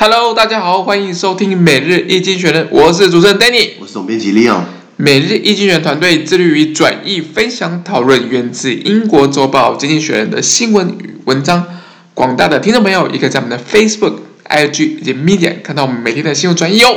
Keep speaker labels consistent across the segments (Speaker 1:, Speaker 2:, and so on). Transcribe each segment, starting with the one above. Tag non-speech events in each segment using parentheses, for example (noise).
Speaker 1: Hello，大家好，欢迎收听每日易经济学人，我是主持人 Danny，
Speaker 2: 我是总编辑 Leon。
Speaker 1: 每日易经济学人团队致力于转译、分享、讨论源自英国周报《经济学人》的新闻与文章。广大的听众朋友也可以在我们的 Facebook、IG 以及 Medium 看到我们每天的新闻转译哦。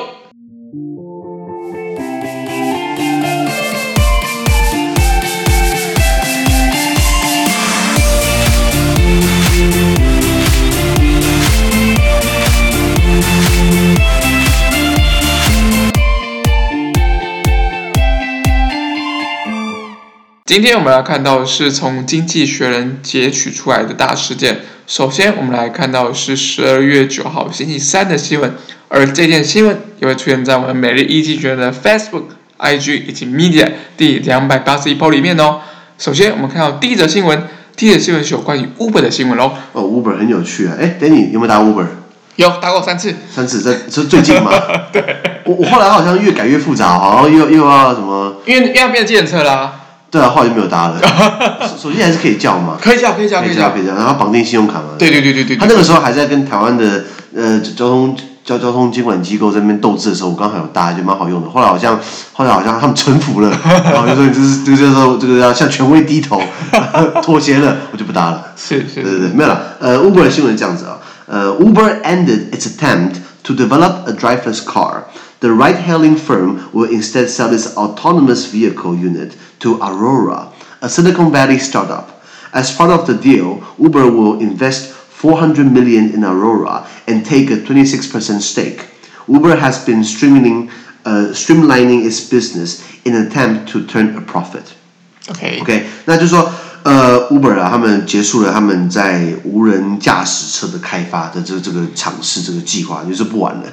Speaker 1: 今天我们来看到的是从《经济学人》截取出来的大事件。首先，我们来看到是十二月九号星期三的新闻，而这件新闻也会出现在我们每日一经济学人的 Facebook、IG 以及 Media 第两百八十一 po 里面哦。首先，我们看到第一则新闻，第一则新闻是有关于 Uber 的新闻喽。
Speaker 2: 哦，Uber 很有趣啊！哎，Danny 有没有打 Uber？
Speaker 1: 有打过三次。
Speaker 2: 三次，这这最近吗？(laughs)
Speaker 1: 对。
Speaker 2: 我我后来好像越改越复杂，好像又又要什么？
Speaker 1: 因为因为要变计程车啦。
Speaker 2: 对啊，后来就没有搭了。(laughs) 手机还是可以叫嘛？
Speaker 1: 可以叫，可以叫，可以叫，
Speaker 2: 可以叫。然后绑定信用卡嘛？
Speaker 1: 对对对对对。
Speaker 2: 他那个时候还在跟台湾的呃交通交交通监管机构在那边斗智的时候，我刚好有搭，就蛮好用的。后来好像后来好像他们臣服了，(laughs) 然后就说你这是就是说这个要向权威低头，(laughs) 妥协了，我就不搭了。
Speaker 1: 是是。
Speaker 2: 对对对，没有了。呃，Uber 的新闻是这样子啊，呃，Uber ended its attempt to develop a driverless car. The ride-hailing firm will instead sell its autonomous vehicle unit to Aurora. A Silicon Valley startup. As part of the deal, Uber will invest 400 million in Aurora and take a 26% stake. Uber has been streamlining, uh, streamlining its business in an attempt to turn a profit.
Speaker 1: OK
Speaker 2: OK，那就是说，呃，Uber 啊，他们结束了他们在无人驾驶车的开发的这个这个尝试这个计划，就是不玩了。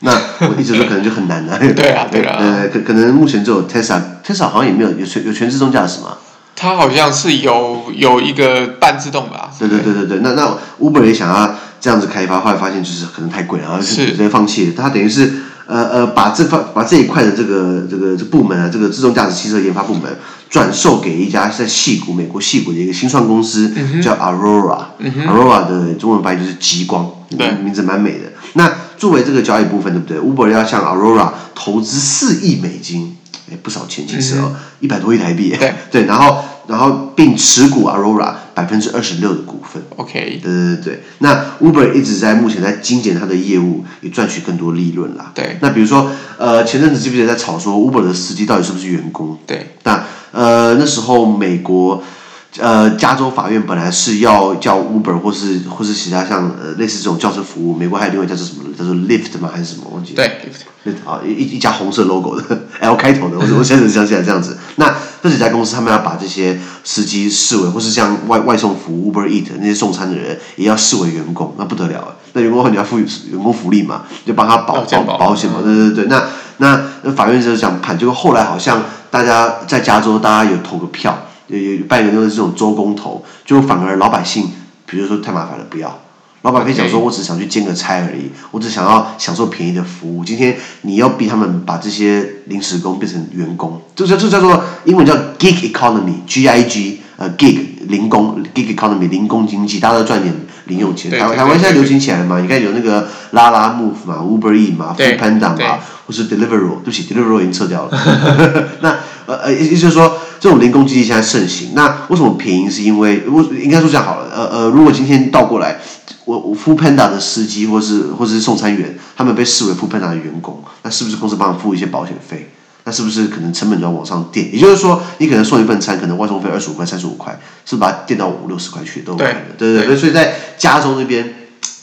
Speaker 2: 那我一直说可能就很难 (laughs) 了。(laughs)
Speaker 1: 对啊，对啊。
Speaker 2: 呃，可可能目前只有 Tesla，Tesla 好像也没有有全有全自动驾驶嘛。
Speaker 1: 它好像是有有一个半自动吧。
Speaker 2: 对对对对对，那那 Uber 也想要这样子开发，后来发现就是可能太贵了，然后就直接放弃了。它等于是呃呃把这块把这一块的这个这个这部门啊，这个自动驾驶汽车研发部门转售给一家在矽谷美国矽谷的一个新创公司，嗯、叫 Aurora、嗯。Aurora 的中文翻译就是极光，对，名字蛮美的。那作为这个交易部分，对不对？Uber 要向 Aurora 投资四亿美金。哎，不少钱其实哦，一百多亿台币。对 (laughs) 对，然后然后并持股 Aurora 百分之二十六的股份。OK，对对对对。那 Uber 一直在目前在精简它的业务，也赚取更多利润啦。对。那比如说，呃，前阵子记不记得在吵说 Uber 的司机到底是不是员工？对。那呃那时候美国。呃，加州法院本来是要叫 Uber 或是或是其他像呃类似这种叫车服务，美国还有另外一家叫做什么叫做 Lift 吗？还是什么？忘记了。对，Lyft。啊，一一家红色 logo 的 L 开头的，我我现在想起来这样子。那这几家公司他们要把这些司机视为，或是像外外送服务 Uber Eat 那些送餐的人，也要视为员工，那不得了啊！那员工你要付员工福利嘛，就帮他保保保险嘛，对对对。那那那法院就是这样判，结果后来好像大家在加州大家有投个票。有有办一个就是这种周公头，就反而老百姓，比如说太麻烦了，不要。老板可以讲说，我只想去兼个差而已，我只想要享受便宜的服务。今天你要逼他们把这些临时工变成员工，这叫这叫做英文叫 gig economy，G I G，呃，gig 零工，gig economy 零工经济，大家都赚点零用钱。台湾台湾现在流行起来了嘛？你看有那个拉拉 move 嘛，Uber E 嘛，Foodpanda 嘛，或是 Deliveroo，对不起，Deliveroo 已经撤掉了。那呃呃，意思就是说。这种零工经济现在盛行，那为什么便宜？是因为我应该说这样好了，呃呃，如果今天倒过来，我我 Foodpanda 的司机或是或者是送餐员，他们被视为 Foodpanda 的员工，那是不是公司帮他付一些保险费？那是不是可能成本就要往上垫？也就是说，你可能送一份餐，可能外送费二十五块、三十五块，是把它垫到五六十块去都有可能。对对对，所以在加州那边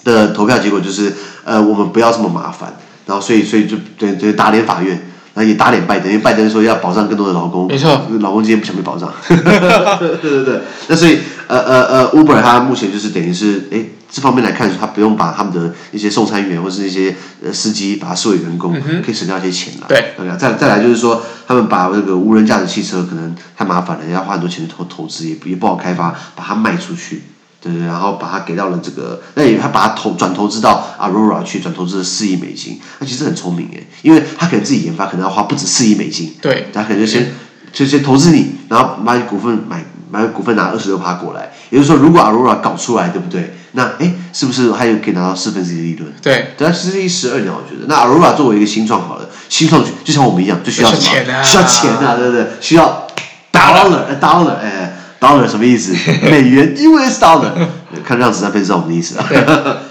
Speaker 2: 的投票结果就是，呃，我们不要这么麻烦，然后所以所以就对对打脸法院。那也打脸拜登，因为拜登说要保障更多的劳工，没错，劳工今天不想被保障。(laughs) 对对对，那所以呃呃呃，Uber 它目前就是等于是，哎，这方面来看，他不用把他们的一些送餐员或是一些呃司机把它视为员工，嗯、可以省掉一些钱了。对，再再来就是说，他们把那个无人驾驶汽车可能太麻烦了，要花很多钱投投资，也也不好开发，把它卖出去。对对，然后把它给到了这个，那也他把它投转投资到 Aurora 去，转投资了四亿美金，那其实很聪明诶，因为他可能自己研发，可能要花不止四亿美金。对，他可能就先就先投资你，然后把你股份买买股份拿二十六趴过来。也就是说，如果 Aurora 搞出来，对不对？那哎，是不是还有可以拿到四分之一的利润？
Speaker 1: 对，
Speaker 2: 对，四分之一十二年，我觉得。那 Aurora 作为一个新创好了，新创就像我们一样，就需要什么？
Speaker 1: 需要钱啊，
Speaker 2: 需要钱啊，对不对？需要 dollar，dollar，哎，dollar 什么意思？美元，US dollar。看这样子，那便知道我们的意思啊。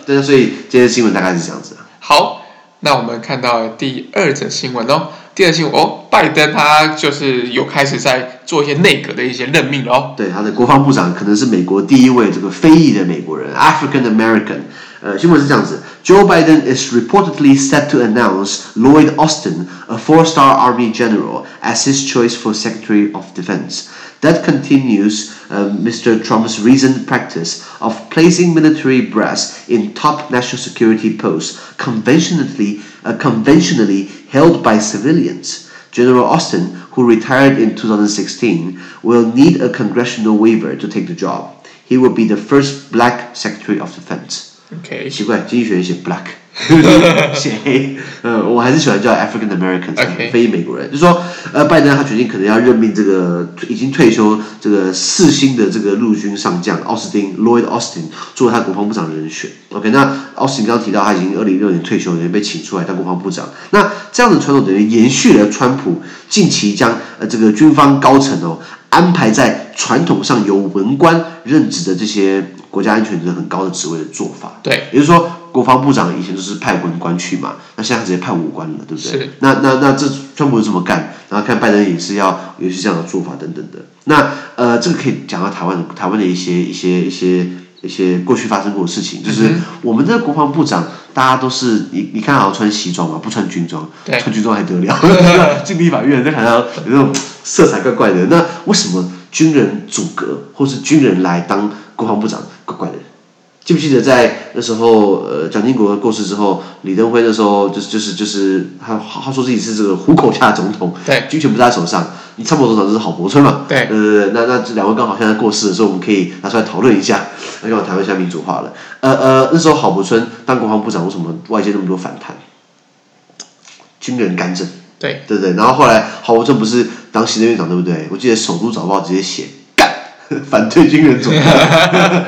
Speaker 2: 对，所以今天新闻大概是这样子。
Speaker 1: 好。那我们看到第二则新闻哦，第二则新闻哦，拜登他就是有开始在做一些内阁的一些任命哦。
Speaker 2: 对，他的国防部长可能是美国第一位这个非裔的美国人，African American。呃，新闻是这样子：Joe Biden is reportedly set to announce Lloyd Austin, a four-star Army general, as his choice for Secretary of Defense. That continues uh, Mr. Trump's recent practice of placing military brass in top national security posts conventionally, uh, conventionally held by civilians. General Austin, who retired in 2016, will need a congressional waiver to take the job. He will be the first black Secretary of Defense.
Speaker 1: Okay.
Speaker 2: 奇怪，经济学人写 black。 (laughs) 写黑，呃，我还是喜欢叫 African Americans，非裔美国人。就是说，呃，拜登他决定可能要任命这个已经退休这个四星的这个陆军上将奥斯汀 Lloyd Austin 作为他国防部长的人选。OK，那奥斯汀刚刚提到他已经二零一六年退休，也被请出来当国防部长。那这样的传统等于延续了川普近期将呃这个军方高层哦安排在传统上由文官任职的这些国家安全人很高的职位的做法。
Speaker 1: 对，
Speaker 2: 也就是说。国防部长以前都是派文官去嘛，那现在他直接派武官了，对不对？
Speaker 1: 是。
Speaker 2: 那那那这川普是怎么干？然后看拜登也是要有些这样的做法等等的。那呃，这个可以讲到台湾的台湾的一些一些一些一些过去发生过的事情，就是我们的国防部长大家都是你你看好像穿西装嘛，不穿军装，穿军装还得了？(laughs) 进立法院就好像有那种色彩怪怪的。那为什么军人组阁或是军人来当国防部长怪怪的？记不记得在那时候，呃，蒋经国过世之后，李登辉那时候就是就是就是他他说自己是这个虎口下的总统，
Speaker 1: 对，
Speaker 2: 军权不在他手上，你参谋总长就是郝柏村嘛，
Speaker 1: 对，
Speaker 2: 呃，那那这两位刚好现在过世的时候，我们可以拿出来讨论一下，那刚好台湾现在民主化了，呃呃，那时候郝柏村当国防部长，为什么外界那么多反弹？军人干政，
Speaker 1: 对，
Speaker 2: 对对，然后后来郝柏村不是当行政院长对不对？我记得首都早报直接写。(laughs) 反对军人组阁，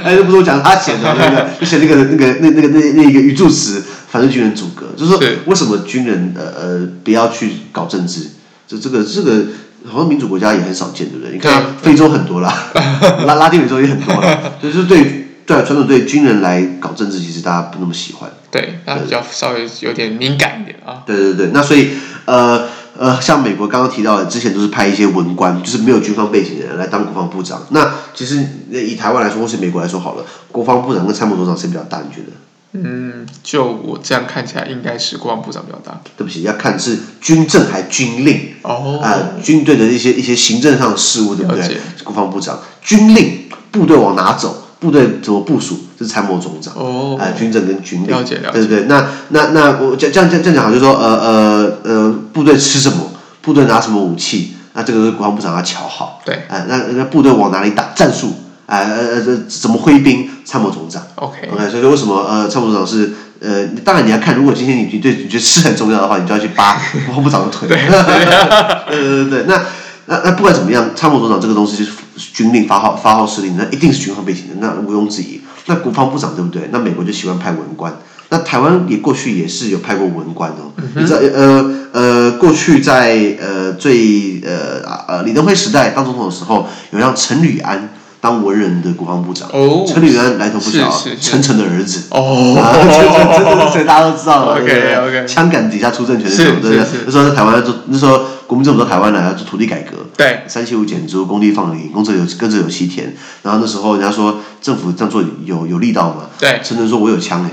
Speaker 2: 哎，这不是我讲他写的，对不对？(laughs) 就写那个那个那那个那那一个语助词，反对军人组阁，就是说为什么军人呃呃不要去搞政治？这这个这个好像民主国家也很少见，对不对？你看非洲很多啦，(laughs) 拉拉丁美洲也很多啦，就是对对传统对军人来搞政治，其实大家不那么喜欢，
Speaker 1: 对，他比较稍微有点敏感一点啊。
Speaker 2: 对对对，那所以呃。呃，像美国刚刚提到的，之前都是派一些文官，就是没有军方背景的人来当国防部长。那其实以台湾来说，或是美国来说好了，国防部长跟参谋总长谁比较大？你觉得？
Speaker 1: 嗯，就我这样看起来，应该是国防部长比较大。
Speaker 2: 对不起，要看是军政还军令
Speaker 1: 哦，
Speaker 2: 啊、呃，军队的一些一些行政上的事务，对不对？是国防部长，军令部队往哪走？部队怎么部署？这是参谋总长哦，哎、呃，军政跟军令，
Speaker 1: 了解了解，
Speaker 2: 对不对？那那那我这样这样讲好，就是说呃呃呃，部队吃什么？部队拿什么武器？那这个是国防部长要瞧好。
Speaker 1: 对，
Speaker 2: 哎、呃，那那部队往哪里打？战术，哎呃呃怎么挥兵？参谋总长。
Speaker 1: OK
Speaker 2: OK，所以说为什么呃参谋总长是呃，当然你要看，如果今天你你对你觉得吃很重要的话，你就要去扒国防部长的腿。对对对对，那。那那不管怎么样，参谋总长这个东西就是军令发号发号施令，那一定是军方背景的，那毋庸置疑。那国防部长对不对？那美国就喜欢派文官。那台湾也过去也是有派过文官哦。嗯、你知道呃呃，过去在呃最呃呃李登辉时代当总统的时候，有让陈履安当文人的国防部长。哦。陈履安来头不小，陈诚的儿子。哦。这，这这这大家都知道了。OK OK。枪杆底下出政权的时候，对不对？那时候在台湾就那时候。国民政府到台湾来要做土地改革，
Speaker 1: 对，
Speaker 2: 三七五减租，工地放领，工作有耕者有其田。然后那时候人家说政府这样做有有力道嘛？
Speaker 1: 对，
Speaker 2: 陈诚说我有枪哎。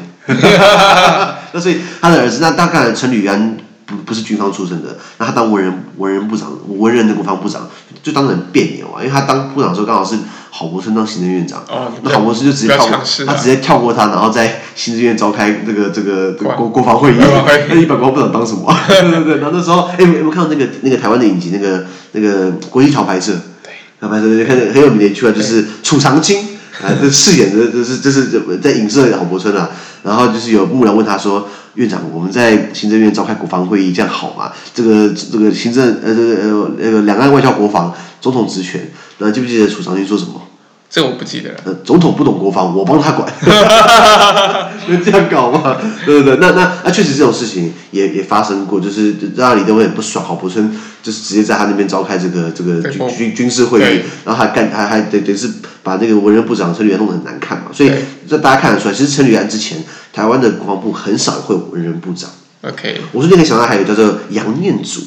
Speaker 2: 那所以他的儿子，那大概陈履安不不是军方出身的，那他当文人文人部长，文人的国防部长就当时很别扭啊，因为他当部长的时候刚好是。郝柏村当行政院长，哦、那郝柏村就直接跳过，他直接跳过他，然后在行政院召开这个这个这个国国防会议，那一本国防部长当什么？(laughs) 对对对，然后那时候，哎，有没有看到那个那个台湾的影集？那个那个国际桥牌社，对，桥牌社看很有名的一句话，就是楚长青啊，这饰演的就是就是在影射郝柏村啊，然后就是有幕僚问他说，院长，我们在行政院召开国防会议，这样好吗？这个这个行政呃这个呃那个两岸外交国防总统职权，那记不记得楚长军说什么？
Speaker 1: 这我不记得了。
Speaker 2: 呃，总统不懂国防，我帮他管，能这样搞吗？对对对？那那那确实这种事情也也发生过，就是让李登辉很不爽，郝柏村就是直接在他那边召开这个这个军军军事会议，然后还干还还得得是把那个文人部长陈履安弄得很难看嘛，所以这大家看得出来，其实陈履安之前台湾的国防部很少会有文人部长。
Speaker 1: OK，
Speaker 2: 我最近可以想到还有叫做杨念祖。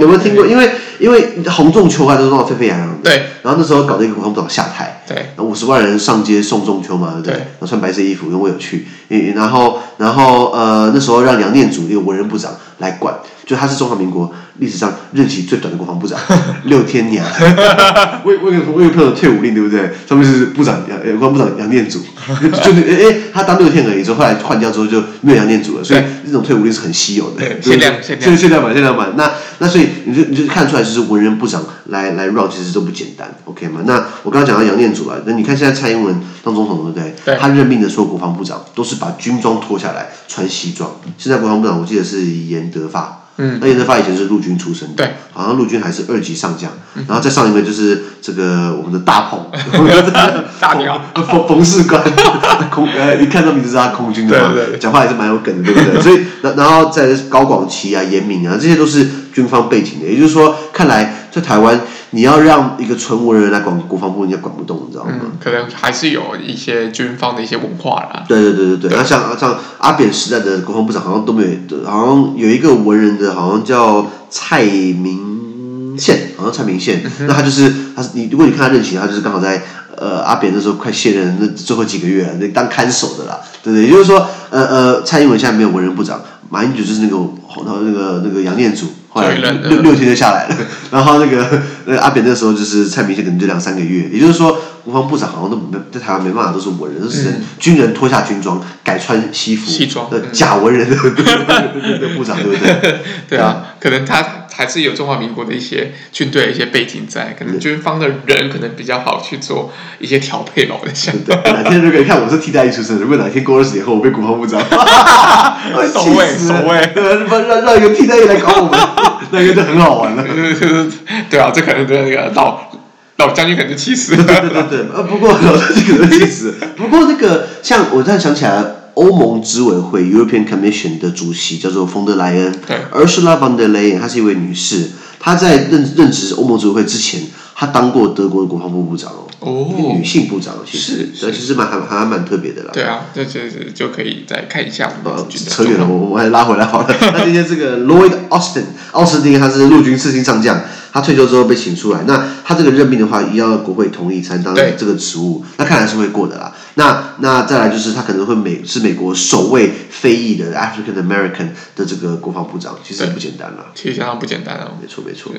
Speaker 2: 有没有听过？因为因为洪仲秋啊，都闹得沸沸扬扬的。
Speaker 1: 对。
Speaker 2: 然后那时候搞那个国防部长下台。
Speaker 1: 对。
Speaker 2: 五十万人上街送仲秋嘛，对不对？
Speaker 1: 对。
Speaker 2: 然后穿白色衣服，因为我有去。然后然后呃，那时候让杨念祖一个文人部长来管，就他是中华民国历史上任期最短的国防部长，(laughs) 六天娘。我我有我有朋友退伍令，对不对？上面是部长杨呃国防部长杨念祖，(laughs) 就哎他当六天而已，之后后来换掉之后就没有杨念祖了，所以这种退伍令是很稀有的。
Speaker 1: 限量限量
Speaker 2: 限量版限量版。那那所以你就你就看出来，就是文人部长来来 run 其实都不简单，OK 吗？那我刚刚讲到杨念祖了，那你看现在蔡英文当总统对不对？
Speaker 1: 对。
Speaker 2: 他任命的所有国防部长都是把军装脱下来穿西装。现在国防部长我记得是严德发，嗯，那严德发以前是陆军出身的，
Speaker 1: 对，
Speaker 2: 好像陆军还是二级上将，嗯、然后再上一位就是这个我们的大鹏，(laughs)
Speaker 1: 大鸟 (laughs)
Speaker 2: 冯冯士官，(laughs) 空呃一看到名字是他空军的嘛，对对对，讲话还是蛮有梗的，对不对？所以然然后再高广齐啊、严敏啊，这些都是军方背景的，也就是说，看来在台湾。你要让一个纯文人来管国防部，你也管不动，你知道吗？
Speaker 1: 嗯，可能还是有一些军方的一些文化啦。
Speaker 2: 对对对对对，那像像阿扁时代的国防部长好像都没有，好像有一个文人的，好像叫蔡明宪，好像蔡明宪，嗯、那他就是他是你，如果你看他任期，他就是刚好在呃阿扁那时候快卸任那最后几个月，那当看守的啦，对不对？也就是说，呃呃，蔡英文现在没有文人部长，马英九就是那个然后那个那个杨念祖。后来六六天就下来了，(laughs) 然后那个那个阿扁那时候就是蔡明宪，可能就两三个月。也就是说，国防部长好像都没在台湾没办法，都是文人，都是军人脱下军装改穿西服，
Speaker 1: 西装
Speaker 2: 的假文人的的部长，对不对？(laughs)
Speaker 1: 对啊，可能他还是有中华民国的一些军队的一些背景在，可能军方的人可能比较好去做一些调配了。我在想，
Speaker 2: 哪天如果你看我是替代役出身，如果哪天过二十年后我被国防部长，(laughs) (laughs)
Speaker 1: 守卫守卫，
Speaker 2: 让让让一个替代役来搞我们。那个就很好玩了，(laughs)
Speaker 1: 对啊，这可能对那个老老将军可能就气死了。
Speaker 2: 对对对对，呃，不过老将军可能气死。不过那个像我突然想起来，欧盟执委会 European Commission 的主席叫做冯德莱恩，
Speaker 1: 对
Speaker 2: ，Ursula von der Leyen，她是一位女士，她在任任职欧盟执委会之前，她当过德国的国防部部长哦。哦，女性部长其实其实蛮还还蛮特别的啦。
Speaker 1: 对啊，这这这就可以再看一下。
Speaker 2: 呃，扯远了，我我们还拉回来好了。(laughs) 那今天这个 Lloyd Austin 奥斯汀，他是陆军四星上将，他退休之后被请出来。那他这个任命的话，要国会同意才能当这个职务。那看来是会过的啦。那那再来就是他可能会美是美国首位非裔的 African American 的这个国防部长，其实也不简单了。
Speaker 1: 其实相当不简单哦。
Speaker 2: 没错没错。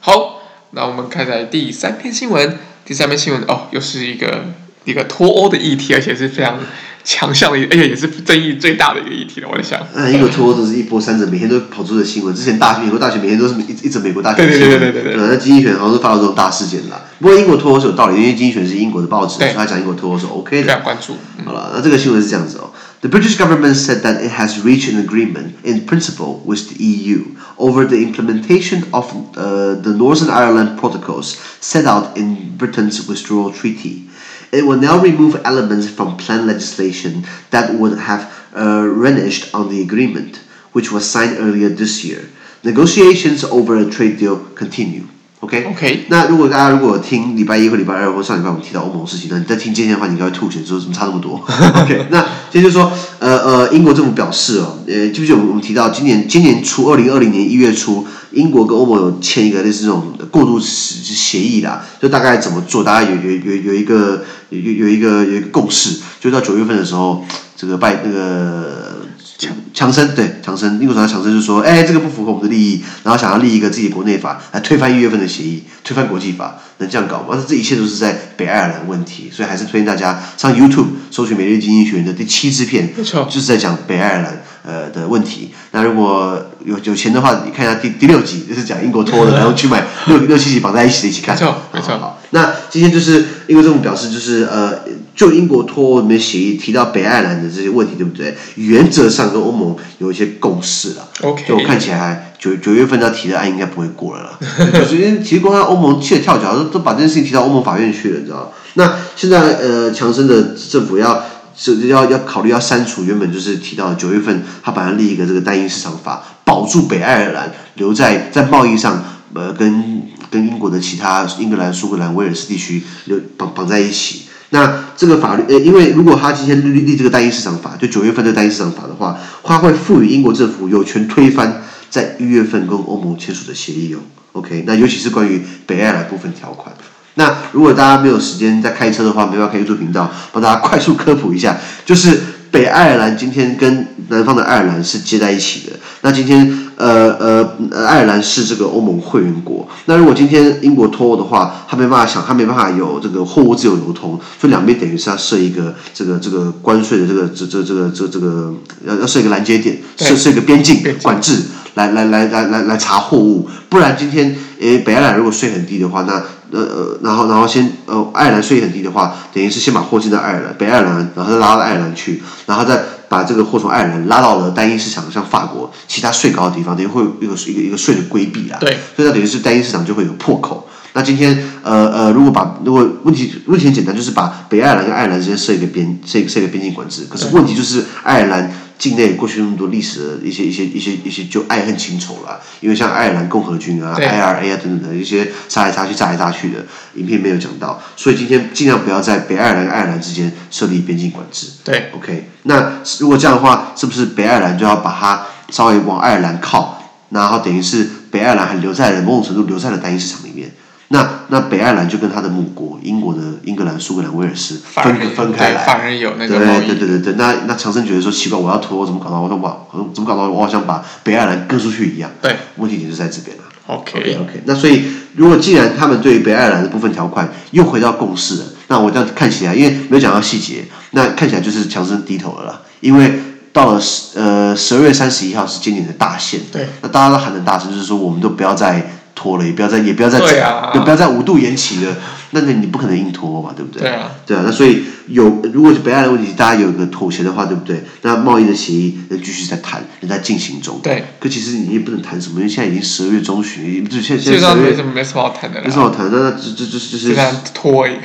Speaker 1: 好，那我们看在第三篇新闻。第三篇新闻哦，又是一个一个脱欧的议题，而且是非常强项的，而且也是争议最大的一个议题了。我在想，
Speaker 2: 嗯，英国脱欧都是一波三折，每天都跑出的新闻。之前大美国大选，每天都是一一整美国大选。
Speaker 1: 对对对对对对，对。
Speaker 2: 那经济学好像是发到这种大事件了。不过英国脱欧是有道理，因为经济学是英国的报纸，所以他讲英国脱欧是 OK 的。
Speaker 1: 非常关注。
Speaker 2: 嗯、好了，那这个新闻是这样子哦。The British government said that it has reached an agreement in principle with the EU over the implementation of uh, the Northern Ireland protocols set out in Britain's withdrawal treaty. It will now remove elements from planned legislation that would have uh, reneged on the agreement, which was signed earlier this year. Negotiations over a trade deal continue. OK
Speaker 1: OK，
Speaker 2: 那如果大家如果听礼拜一或礼拜二或上礼拜我们提到欧盟事情，那你在听今天的话，你应该会吐血，说怎么差那么多？(laughs) OK，那今天就说，呃呃，英国政府表示哦，呃，记不记得我们提到今年今年初二零二零年一月初，英国跟欧盟有签一个类似这种过渡协议啦，就大概怎么做，大概有有有有一个有有一个有一个共识，就到九月份的时候，这个拜那个。强强生对强生，英国首相强生就说：“哎，这个不符合我们的利益，然后想要立一个自己国内法来推翻一月份的协议，推翻国际法，能这样搞吗？这一切都是在北爱尔兰问题，所以还是推荐大家上 YouTube 搜寻《每日经济学人》的第七支片，就是在讲北爱尔兰呃的问题。那如果有有钱的话，你看一下第第六集，就是讲英国脱欧的，然后去买六六七集绑在一起的一起看，
Speaker 1: 没错没错。好，
Speaker 2: 那今天就是英国政府表示，就是呃。”就英国脱欧里面协议提到北爱尔兰的这些问题，对不对？原则上跟欧盟有一些共识了。
Speaker 1: OK，
Speaker 2: 就我看起来九九月份要提的案应该不会过了啦。(laughs) 首先，其实光看欧盟气得跳脚，都都把这件事情提到欧盟法院去了，你知道？那现在呃，强生的政府要是要要考虑要删除原本就是提到九月份他本来立一个这个单一市场法，保住北爱尔兰留在在贸易上呃跟跟英国的其他英格兰、苏格兰、威尔士地区留绑绑在一起。那这个法律，呃，因为如果他今天立立这个单一市场法，就九月份的单一市场法的话，他会赋予英国政府有权推翻在一月份跟欧盟签署的协议哦。OK，那尤其是关于北爱尔兰部分条款。那如果大家没有时间在开车的话，没办法开 YouTube 频道，帮大家快速科普一下，就是北爱尔兰今天跟南方的爱尔兰是接在一起的。那今天。呃呃，爱尔兰是这个欧盟会员国。那如果今天英国脱欧的话，他没办法想，他没办法有这个货物自由流通，所以两边等于是要设一个这个这个关税的这个这这这个这这个要要设一个拦截点，设设一个边境管制，来来来来来来查货物。不然今天诶北爱尔兰如果税很低的话，那呃呃然后然后先呃爱尔兰税很低的话，等于是先把货进到爱尔兰北爱尔兰，然后再拉到爱尔兰去，然后再。把这个货从爱尔兰拉到了单一市场，像法国其他税高的地方，等于会有一个一个一个税的规避啊。
Speaker 1: 对，
Speaker 2: 所以它等于是单一市场就会有破口。那今天呃呃，如果把如果问题问题很简单，就是把北爱尔兰跟爱尔兰之间设一个边设设一个边境管制。可是问题就是爱尔兰。境内过去那么多历史的一些一些一些一些就爱恨情仇了，因为像爱尔兰共和军啊、IRA 啊等等的一些杀来杀去、炸来炸去的影片没有讲到，所以今天尽量不要在北爱尔兰跟爱尔兰之间设立边境管制。
Speaker 1: 对
Speaker 2: ，OK，那如果这样的话，是不是北爱尔兰就要把它稍微往爱尔兰靠，然后等于是北爱尔兰还留在了某种程度留在了单一市场里面？那那北爱尔兰就跟他的母国英国的英格兰、苏格兰、威尔士分分
Speaker 1: 开来，有那个
Speaker 2: 对对对对对。那那强森觉得说奇怪，我要脱我怎么搞到？我说哇，怎么搞到？我好像把北爱尔兰割出去一样。
Speaker 1: 对，
Speaker 2: 问题点就在这边了。
Speaker 1: OK
Speaker 2: OK OK。那所以如果既然他们对于北爱尔兰的部分条款又回到共识了，那我这样看起来，因为没有讲到细节，那看起来就是强森低头了啦。因为到了十呃十二月三十一号是今年的大限，
Speaker 1: 对，
Speaker 2: 那大家都喊的大声就是说，我们都不要再。拖了，也不要再，也不要再整，也、啊、不要再五度延期了。那那你不可能硬拖嘛，对不对？
Speaker 1: 对啊，
Speaker 2: 对啊。那所以有，如果是北爱的问题，大家有一个妥协的话，对不对？那贸易的协议能继续在谈，仍在进行中。
Speaker 1: 对。
Speaker 2: 可其实你也不能谈什么，因为现在已经十二月中旬，也不是现
Speaker 1: 现在十二月，没什么没什么好谈的了。
Speaker 2: 没什么好谈，那那这这这这是
Speaker 1: 就在拖而已。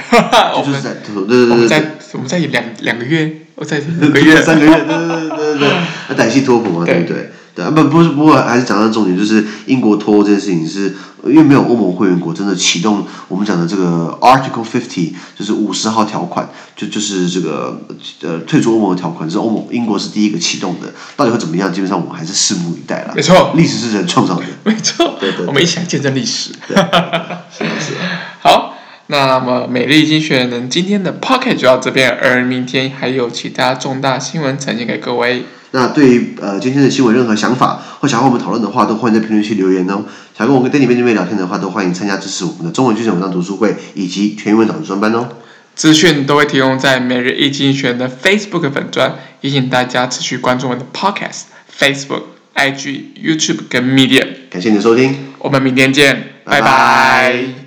Speaker 2: 就是在拖，对对对。我们
Speaker 1: 在我们在两两个月，我在 (laughs) 两个月，
Speaker 2: 三个月，对对对对对。(laughs) 那短期拖棚嘛，对不对？对啊，不不是，不过还是讲到重点，就是英国脱欧这件事情是，因为没有欧盟会员国真的启动我们讲的这个 Article Fifty，就是五十号条款，就就是这个呃退出欧盟的条款，是欧盟英国是第一个启动的，到底会怎么样？基本上我们还是拭目以待了。
Speaker 1: 没错，
Speaker 2: 历史是人创造的。(laughs)
Speaker 1: 没错，
Speaker 2: 对对，对，
Speaker 1: 我们一起来见证历史。
Speaker 2: 对是不是？(laughs)
Speaker 1: 好，那么美丽精选人今天的 Podcast 就到这边，而明天还有其他重大新闻呈现给各位。
Speaker 2: 那对于呃今天的新闻任何想法或想和我们讨论的话，都欢迎在评论区留言哦。想跟我跟 Danny 面对面聊天的话，都欢迎参加支持我们的中文精选文章读书会以及全英文导读专班哦。
Speaker 1: 资讯都会提供在每日一精选的 Facebook 粉专，也请大家持续关注我们的 Podcast、Facebook、IG、YouTube 跟 Medium。
Speaker 2: 感谢你的收听，
Speaker 1: 我们明天见，拜拜。拜拜。